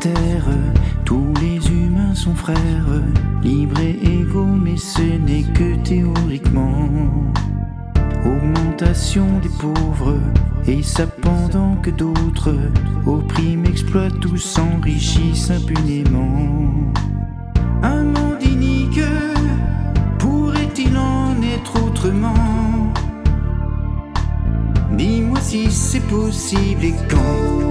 terre, tous les humains sont frères, libres et égaux, mais ce n'est que théoriquement. Augmentation des pauvres, et ça pendant que d'autres oppriment, exploitent ou s'enrichissent impunément. Un monde inique, pourrait-il en être autrement? Dis-moi si c'est possible et quand.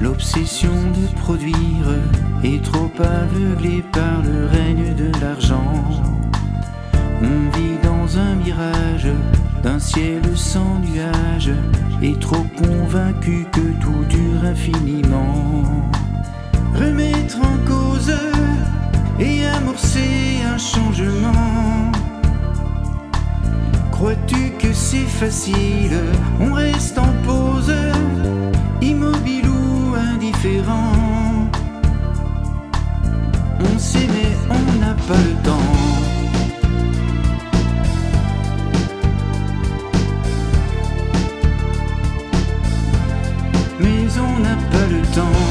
L'obsession de produire est trop aveuglée par le règne de l'argent. On vit dans un mirage d'un ciel sans nuage et trop convaincu que tout dure infiniment. Remettre en cause et amorcer un changement. Crois-tu que c'est facile? On sait mais on n'a pas le temps. Mais on n'a pas le temps.